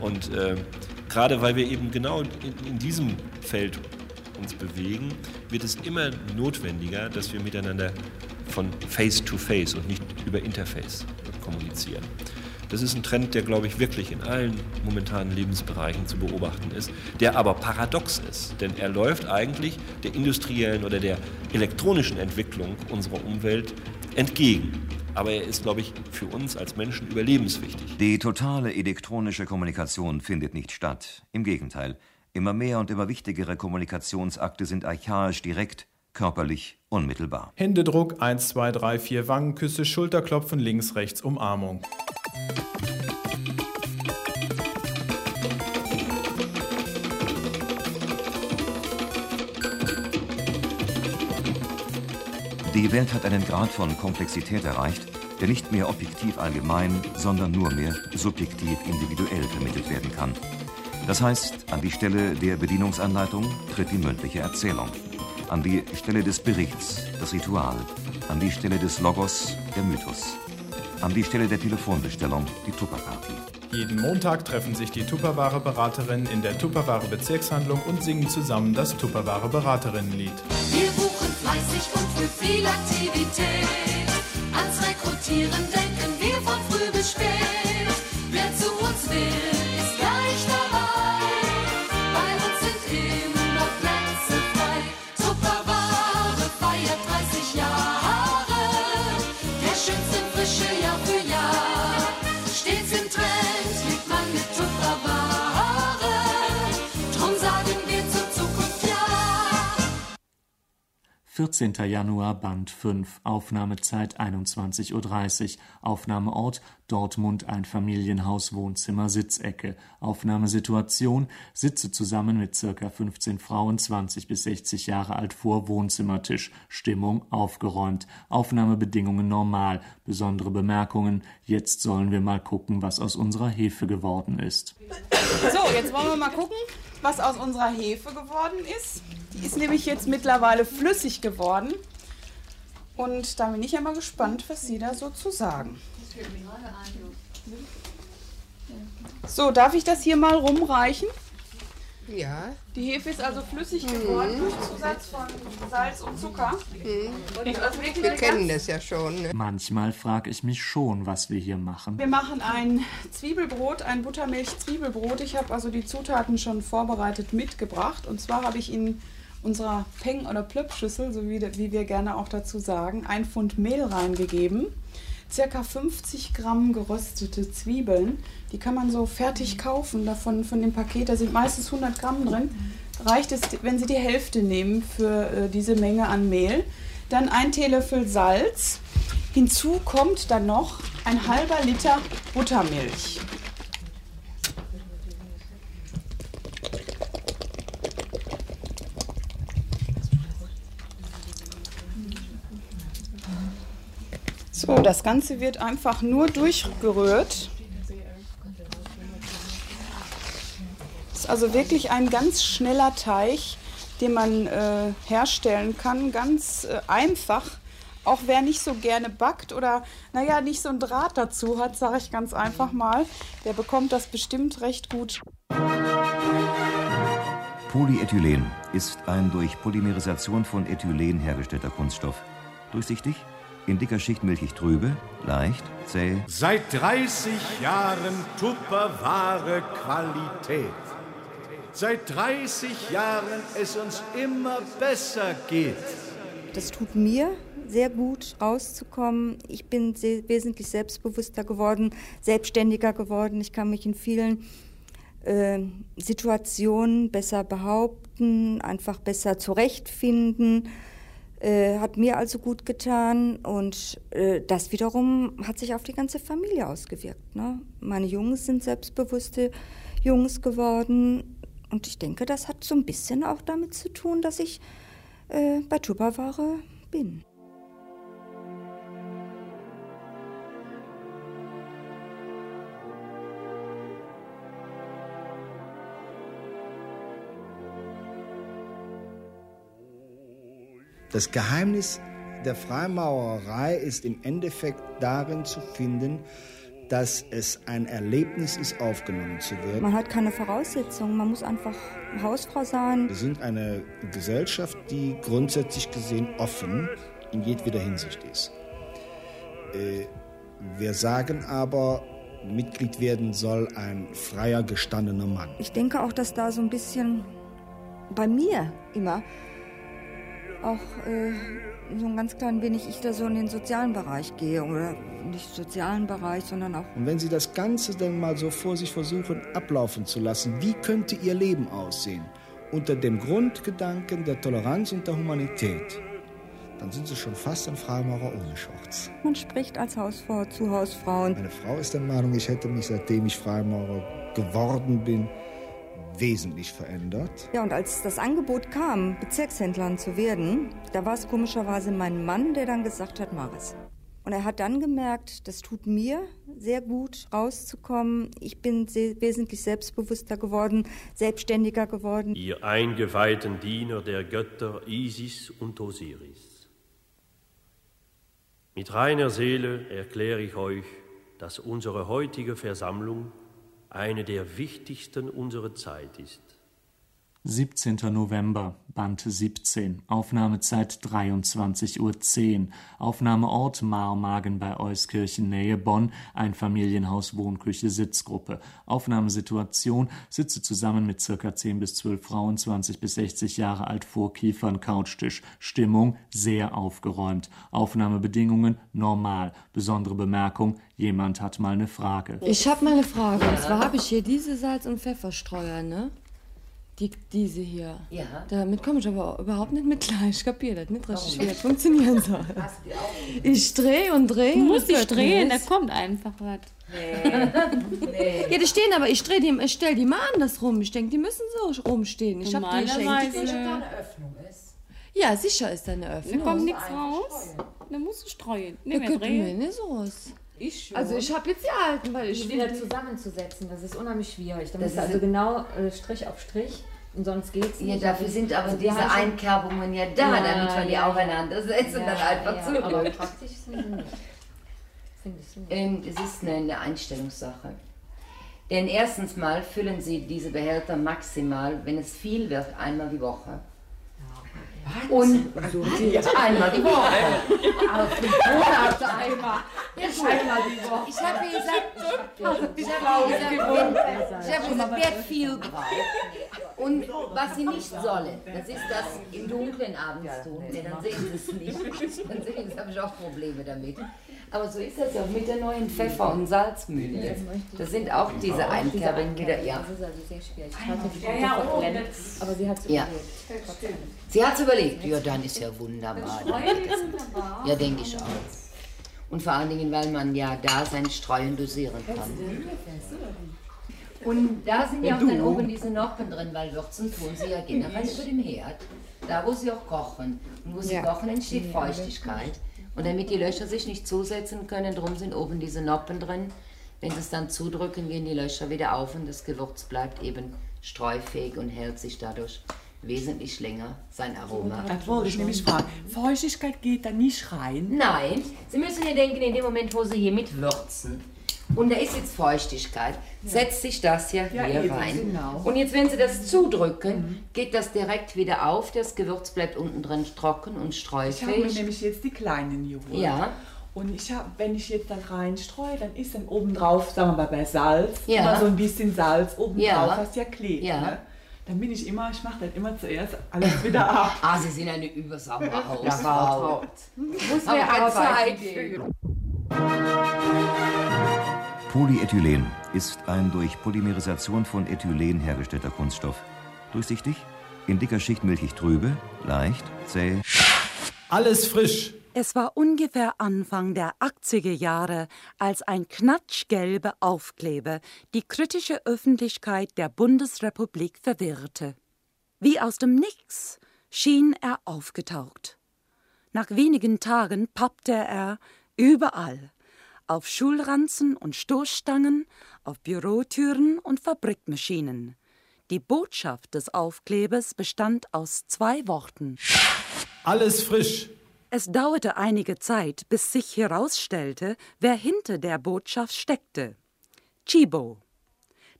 Und äh, gerade weil wir eben genau in, in diesem Feld uns bewegen, wird es immer notwendiger, dass wir miteinander von Face to Face und nicht über Interface kommunizieren. Das ist ein Trend, der, glaube ich, wirklich in allen momentanen Lebensbereichen zu beobachten ist, der aber paradox ist, denn er läuft eigentlich der industriellen oder der elektronischen Entwicklung unserer Umwelt entgegen. Aber er ist, glaube ich, für uns als Menschen überlebenswichtig. Die totale elektronische Kommunikation findet nicht statt. Im Gegenteil. Immer mehr und immer wichtigere Kommunikationsakte sind archaisch direkt, körperlich, unmittelbar. Händedruck 1, 2, 3, 4 Wangenküsse, Schulterklopfen links, rechts, Umarmung. Die Welt hat einen Grad von Komplexität erreicht, der nicht mehr objektiv allgemein, sondern nur mehr subjektiv individuell vermittelt werden kann. Das heißt, an die Stelle der Bedienungsanleitung tritt die mündliche Erzählung. An die Stelle des Berichts das Ritual. An die Stelle des Logos der Mythos. An die Stelle der Telefonbestellung die Tupperparty. Jeden Montag treffen sich die Tupperware Beraterinnen in der Tupperware Bezirkshandlung und singen zusammen das Tupperware Beraterinnenlied. Wir buchen fleißig und für viel Aktivität. Ans Rekrutieren denken wir von früh bis besteht. Wer zu uns will, 14. Januar, Band 5, Aufnahmezeit 21.30 Uhr, Aufnahmeort Dortmund, ein Familienhaus, Wohnzimmer, Sitzecke, Aufnahmesituation, sitze zusammen mit circa 15 Frauen, 20 bis 60 Jahre alt vor Wohnzimmertisch, Stimmung aufgeräumt, Aufnahmebedingungen normal, besondere Bemerkungen, jetzt sollen wir mal gucken, was aus unserer Hefe geworden ist. So, jetzt wollen wir mal gucken, was aus unserer Hefe geworden ist. Die ist nämlich jetzt mittlerweile flüssig geworden. Und da bin ich ja mal gespannt, was Sie da so zu sagen. So, darf ich das hier mal rumreichen? Ja. Die Hefe ist also flüssig Mhm. geworden durch Zusatz von Salz und Zucker. Und also wirklich Wir kennen das ja schon. Ne? Manchmal frage ich mich schon, was wir hier machen. Wir machen ein Zwiebelbrot, ein Buttermilch-Zwiebelbrot. Ich habe also die Zutaten schon vorbereitet mitgebracht. Und zwar habe ich in unserer Peng- oder Plöppschüssel, so wie, wie wir gerne auch dazu sagen, ein Pfund Mehl reingegeben. Circa 50 Gramm geröstete Zwiebeln. Die kann man so fertig kaufen davon von dem Paket. Da sind meistens 100 Gramm drin. Reicht es, wenn Sie die Hälfte nehmen für äh, diese Menge an Mehl. Dann ein Teelöffel Salz. Hinzu kommt dann noch ein halber Liter Buttermilch. So, das Ganze wird einfach nur durchgerührt. Ist also wirklich ein ganz schneller Teig, den man äh, herstellen kann, ganz äh, einfach. Auch wer nicht so gerne backt oder, naja, nicht so einen Draht dazu hat, sage ich ganz einfach mal, der bekommt das bestimmt recht gut. Polyethylen ist ein durch Polymerisation von Ethylen hergestellter Kunststoff. Durchsichtig, in dicker Schicht milchig trübe, leicht, zäh, Seit 30 Jahren Tupperware Qualität. Seit 30 Jahren es uns immer besser geht. Das tut mir sehr gut, rauszukommen. Ich bin se- wesentlich selbstbewusster geworden, selbstständiger geworden. Ich kann mich in vielen äh, Situationen besser behaupten, einfach besser zurechtfinden. Äh, hat mir also gut getan und äh, das wiederum hat sich auf die ganze Familie ausgewirkt. Ne? Meine Jungs sind selbstbewusste Jungs geworden und ich denke, das hat so ein bisschen auch damit zu tun, dass ich äh, bei Tupperware bin. Das Geheimnis der Freimaurerei ist im Endeffekt darin zu finden, dass es ein Erlebnis ist, aufgenommen zu werden. Man hat keine Voraussetzungen, man muss einfach Hausfrau sein. Wir sind eine Gesellschaft, die grundsätzlich gesehen offen in jedweder Hinsicht ist. Äh, wir sagen aber, Mitglied werden soll ein freier, gestandener Mann. Ich denke auch, dass da so ein bisschen bei mir immer auch äh, so ein ganz klein wenig ich da so in den sozialen Bereich gehe oder nicht sozialen Bereich, sondern auch Und wenn Sie das Ganze dann mal so vor sich versuchen ablaufen zu lassen, wie könnte Ihr Leben aussehen? Unter dem Grundgedanken der Toleranz und der Humanität, dann sind Sie schon fast ein Freimaurer ohne Shorts. man spricht als Hausfrau zu Hausfrauen. Meine Frau ist der Meinung, ich hätte mich, seitdem ich Freimaurer geworden bin, wesentlich verändert. Ja, und als das Angebot kam, Bezirkshändlerin zu werden, da war es komischerweise mein Mann, der dann gesagt hat, mach es. Und er hat dann gemerkt, das tut mir sehr gut, rauszukommen. Ich bin se wesentlich selbstbewusster geworden, selbstständiger geworden. Ihr eingeweihten Diener der Götter Isis und Osiris. Mit reiner Seele erkläre ich euch, dass unsere heutige Versammlung eine der wichtigsten unserer Zeit ist. 17. November, Band 17, Aufnahmezeit 23.10 Uhr, Aufnahmeort Marmagen bei Euskirchen, Nähe Bonn, ein Familienhaus, Wohnküche, Sitzgruppe. Aufnahmesituation, sitze zusammen mit circa 10 bis 12 Frauen, 20 bis 60 Jahre alt, vor Kiefern, Couchtisch. Stimmung, sehr aufgeräumt. Aufnahmebedingungen, normal. Besondere Bemerkung, jemand hat mal eine Frage. Ich habe mal eine Frage. Und zwar habe ich hier diese Salz- und Pfefferstreuer, ne? Die, diese hier. Ja. Damit komme ich aber überhaupt nicht mit klar. Ich kapiere das nicht richtig, wie das funktionieren soll. (laughs) Ich drehe und drehe. Du und musst dich drehen, da nicht. kommt einfach was. (laughs) Ja, die stehen aber, ich drehe die, ich stell die mal andersrum. Ich denke, die müssen so rumstehen. Ich habe die geschenkt. Da eine Öffnung ist. Ja, sicher ist da eine Da Öffnung. kommt nichts raus. Da musst du streuen. Da Nee, wir könnte mir drehen. nicht so raus. Ich Also ich habe jetzt die alten, weil ich die wieder zusammenzusetzen, das ist unheimlich schwierig. Da Das ist- also genau äh, Strich auf Strich und sonst geht's Ja, nicht. dafür sind aber Also diese schon- Einkerbungen ja da, damit man die aufeinander setzt und dann einfach ja, zudrückt. Aber (laughs) praktisch sind sie nicht. Nicht. Ähm, es ist eine, eine Einstellungssache. Denn erstens mal füllen Sie diese Behälter maximal, wenn es viel wird, einmal die Woche. Und einmal die Woche. Auf den Monat einmal. Einmal die Woche. Ich habe gesagt, ich habe gesagt, ich wer viel braucht. Und was sie nicht sollen, das ist das im Dunkeln abends tun. Nee, (laughs) dann sehen sie es nicht. Dann sehen sie, habe ich auch Probleme damit. Aber so ist das auch mit der neuen Pfeffer- und Salzmühle. Das sind auch diese Einkerbungen wieder, ja. Das ist also sehr schwierig. Ich hatte die Ja, ja, Pfeffer oh, klemmt, das- aber sie hat es Ja. Sie hat es überlegt. Ja, dann ist ja wunderbar. Ja, denke ich auch. Und vor allen Dingen, weil man ja da sein Streuen dosieren kann. Und da sind ja auch dann oben diese Noppen drin, weil Würzen tun sie ja generell über dem Herd. Da, wo sie auch kochen. Und wo sie Ja. kochen, entsteht Feuchtigkeit. Und damit die Löcher sich nicht zusetzen können, drum sind oben diese Noppen drin. Wenn sie es dann zudrücken, gehen die Löcher wieder auf und das Gewürz bleibt eben streufähig und hält sich dadurch wesentlich länger sein Aroma. Das wollte ich nämlich fragen. Feuchtigkeit geht da nicht rein? Nein, Sie müssen ja denken, in dem Moment, wo Sie hier mit würzen, und da ist jetzt Feuchtigkeit, setzt sich das ja, Ja, hier eben, rein. genau. Und jetzt, wenn Sie das zudrücken, geht das direkt wieder auf, das Gewürz bleibt unten drin trocken und Ich habe mir nämlich jetzt die kleinen geholt. Ja. Und ich hab, wenn ich jetzt dann reinstreue, dann ist dann obendrauf, sagen wir mal bei Salz, Ja. immer so ein bisschen Salz obendrauf, Ja. was ja klebt. Ja. Ne? Dann bin ich immer, ich mache dann immer zuerst alles wieder ab. Ah, Sie sind eine übersaubere Ja, Hausfrau. Muss Aber mir keine arbeiten Zeit gehen. Polyethylen ist ein durch Polymerisation von Ethylen hergestellter Kunststoff. Durchsichtig, in dicker Schicht milchig trübe, leicht, zäh. Alles frisch. Es war ungefähr Anfang der 80er Jahre, als ein knatschgelber Aufkleber die kritische Öffentlichkeit der Bundesrepublik verwirrte. Wie aus dem Nix schien er aufgetaucht. Nach wenigen Tagen pappte er überall. Auf Schulranzen und Stoßstangen, auf Bürotüren und Fabrikmaschinen. Die Botschaft des Aufklebers bestand aus zwei Worten. Alles frisch. Es dauerte einige Zeit, bis sich herausstellte, wer hinter der Botschaft steckte. Chibo.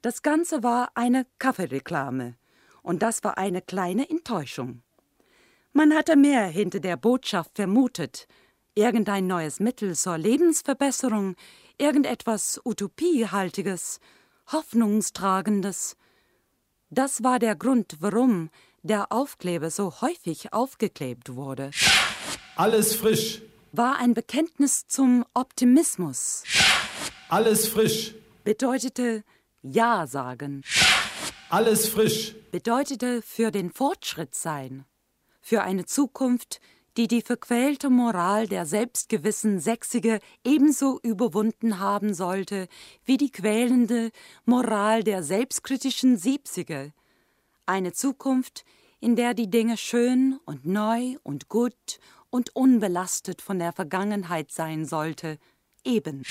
Das Ganze war eine Kaffeereklame. Und das war eine kleine Enttäuschung. Man hatte mehr hinter der Botschaft vermutet. Irgendein neues Mittel zur Lebensverbesserung, irgendetwas Utopiehaltiges, Hoffnungstragendes. Das war der Grund, warum der Aufkleber so häufig aufgeklebt wurde. Alles frisch. War ein Bekenntnis zum Optimismus. Alles frisch. Bedeutete Ja sagen. Alles frisch. Bedeutete für den Fortschritt sein. Für eine Zukunft, die die verquälte Moral der selbstgewissen Sächsige ebenso überwunden haben sollte wie die quälende Moral der selbstkritischen Siebzige. Eine Zukunft, in der die Dinge schön und neu und gut und unbelastet von der Vergangenheit sein sollte, eben.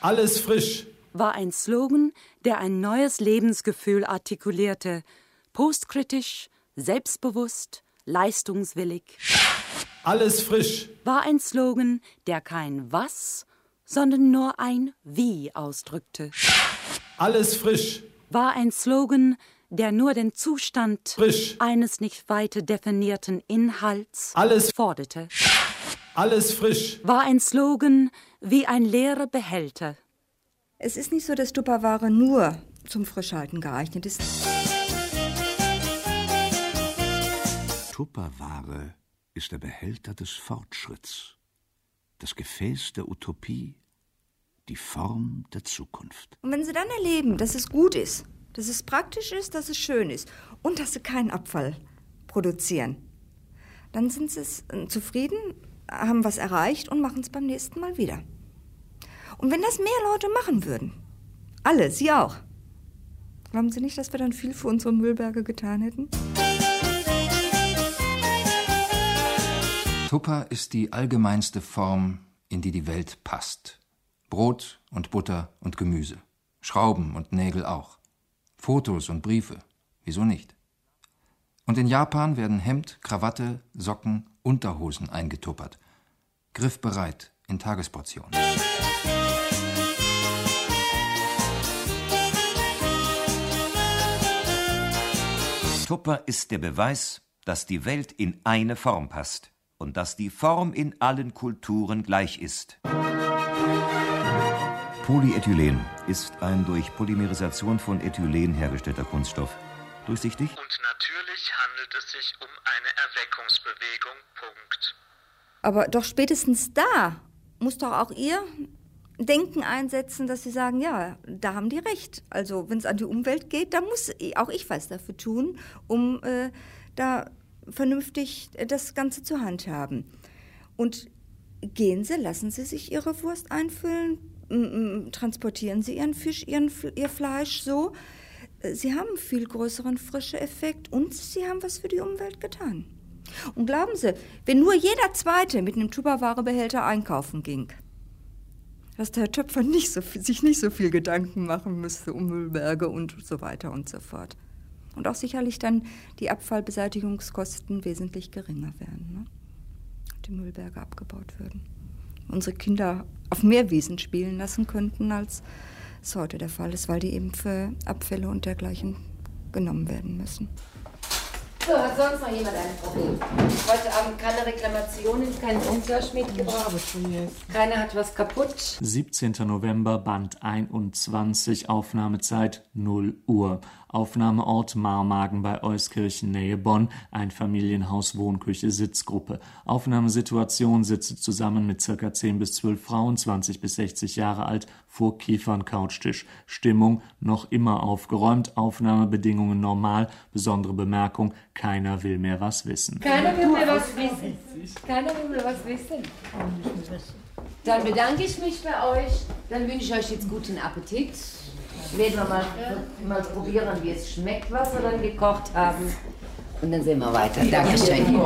Alles frisch. War ein Slogan, der ein neues Lebensgefühl artikulierte, postkritisch, selbstbewusst, leistungswillig. Alles frisch. War ein Slogan, der kein Was, sondern nur ein Wie ausdrückte. Alles frisch. War ein Slogan, der nur den Zustand Frisch. eines nicht weiter definierten Inhalts Alles forderte. Alles frisch. War ein Slogan wie ein leerer Behälter. Es ist nicht so, dass Tupperware nur zum Frischhalten geeignet ist. Tupperware ist der Behälter des Fortschritts, das Gefäß der Utopie, die Form der Zukunft. Und wenn Sie dann erleben, dass es gut ist, dass es praktisch ist, dass es schön ist und dass Sie keinen Abfall produzieren, dann sind Sie äh, zufrieden, haben was erreicht und machen es beim nächsten Mal wieder. Und wenn das mehr Leute machen würden, alle, Sie auch, glauben Sie nicht, dass wir dann viel für unsere Müllberge getan hätten? Tupper ist die allgemeinste Form, in die die Welt passt. Brot und Butter und Gemüse. Schrauben und Nägel auch. Fotos und Briefe. Wieso nicht? Und in Japan werden Hemd, Krawatte, Socken, Unterhosen eingetuppert. Griffbereit in Tagesportionen. Tupper ist der Beweis, dass die Welt in eine Form passt und dass die Form in allen Kulturen gleich ist. Polyethylen ist ein durch Polymerisation von Ethylen hergestellter Kunststoff. Durchsichtig? Und natürlich handelt es sich um eine Erweckungsbewegung. Punkt. Aber doch spätestens da muss doch auch ihr Denken einsetzen, dass sie sagen, ja, da haben die recht. Also wenn es an die Umwelt geht, da muss auch ich was dafür tun, um äh, da vernünftig das Ganze zur Hand haben. Und gehen Sie, lassen Sie sich Ihre Wurst einfüllen, transportieren Sie Ihren Fisch, Ihren, Ihr Fleisch so. Äh, Sie haben einen viel größeren Frische-Effekt und Sie haben was für die Umwelt getan. Und glauben Sie, wenn nur jeder Zweite mit einem Tupperwarebehälter einkaufen ging, dass der Herr Töpfer nicht so, sich nicht so viel Gedanken machen müsste um Müllberge und so weiter und so fort. Und auch sicherlich dann die Abfallbeseitigungskosten wesentlich geringer wären. Ne? Die Müllberge abgebaut würden. Unsere Kinder auf mehr Wiesen spielen lassen könnten, als es heute der Fall ist, weil die eben für Abfälle und dergleichen genommen werden müssen. So, hat sonst noch jemand ein Problem? Heute Abend keine Reklamationen, kein Umtausch mitgebracht. Keiner hat was kaputt. 17. November, Band 21, Aufnahmezeit 0 Uhr. Aufnahmeort Marmagen bei Euskirchen, Nähe Bonn, ein Familienhaus, Wohnküche, Sitzgruppe. Aufnahmesituation sitze zusammen mit circa 10 bis 12 Frauen, 20 bis 60 Jahre alt, vor Kiefern Couchtisch. Stimmung noch immer aufgeräumt, Aufnahmebedingungen normal, besondere Bemerkung, keiner will mehr was wissen. Keiner will mehr was wissen. Keiner will mehr was wissen. Dann bedanke ich mich bei euch. Dann wünsche ich euch jetzt guten Appetit. Werden wir mal, mal probieren, wie es schmeckt, was wir dann gekocht haben. Und dann sehen wir weiter. Dankeschön.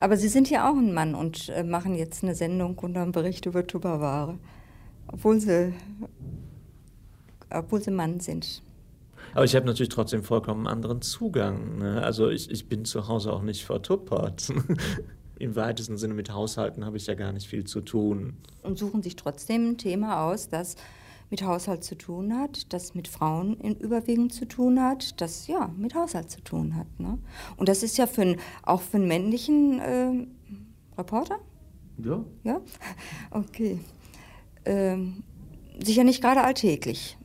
Aber Sie sind ja auch ein Mann und äh, machen jetzt eine Sendung und einen Bericht über Tupperware. Obwohl Sie, obwohl Sie Mann sind. Aber ich habe natürlich trotzdem vollkommen anderen Zugang. Ne? Also ich, ich bin zu Hause auch nicht vertuppert. (laughs) Im weitesten Sinne mit Haushalten habe ich ja gar nicht viel zu tun. Und suchen sich trotzdem ein Thema aus, das mit Haushalt zu tun hat, das mit Frauen in überwiegend zu tun hat, das ja mit Haushalt zu tun hat. Ne? Und das ist ja für einen, auch für einen männlichen äh, Reporter, Ja. ja, (laughs) okay, ähm, sicher nicht gerade alltäglich.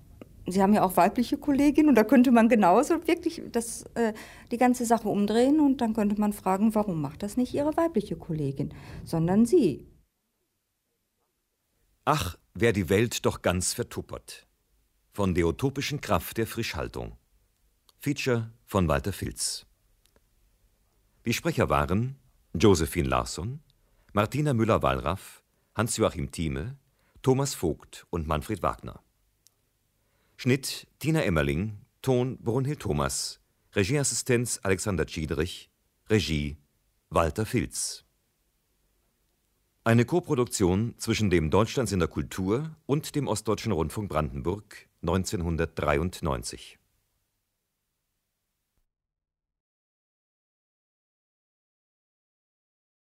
Sie haben ja auch weibliche Kolleginnen und da könnte man genauso wirklich das, äh, die ganze Sache umdrehen und dann könnte man fragen, warum macht das nicht Ihre weibliche Kollegin, sondern Sie. Ach, wär die Welt doch ganz vertuppert. Von der utopischen Kraft der Frischhaltung. Feature von Walter Filz. Die Sprecher waren Josephine Larsson, Martina Müller-Wallraff, Hans-Joachim Thieme, Thomas Vogt und Manfred Wagner. Schnitt Tina Emmerling, Ton Brunhild Thomas, Regieassistenz Alexander Schiederich, Regie Walter Filz. Eine Koproduktion zwischen dem Deutschlands in der Kultur und dem Ostdeutschen Rundfunk Brandenburg 1993.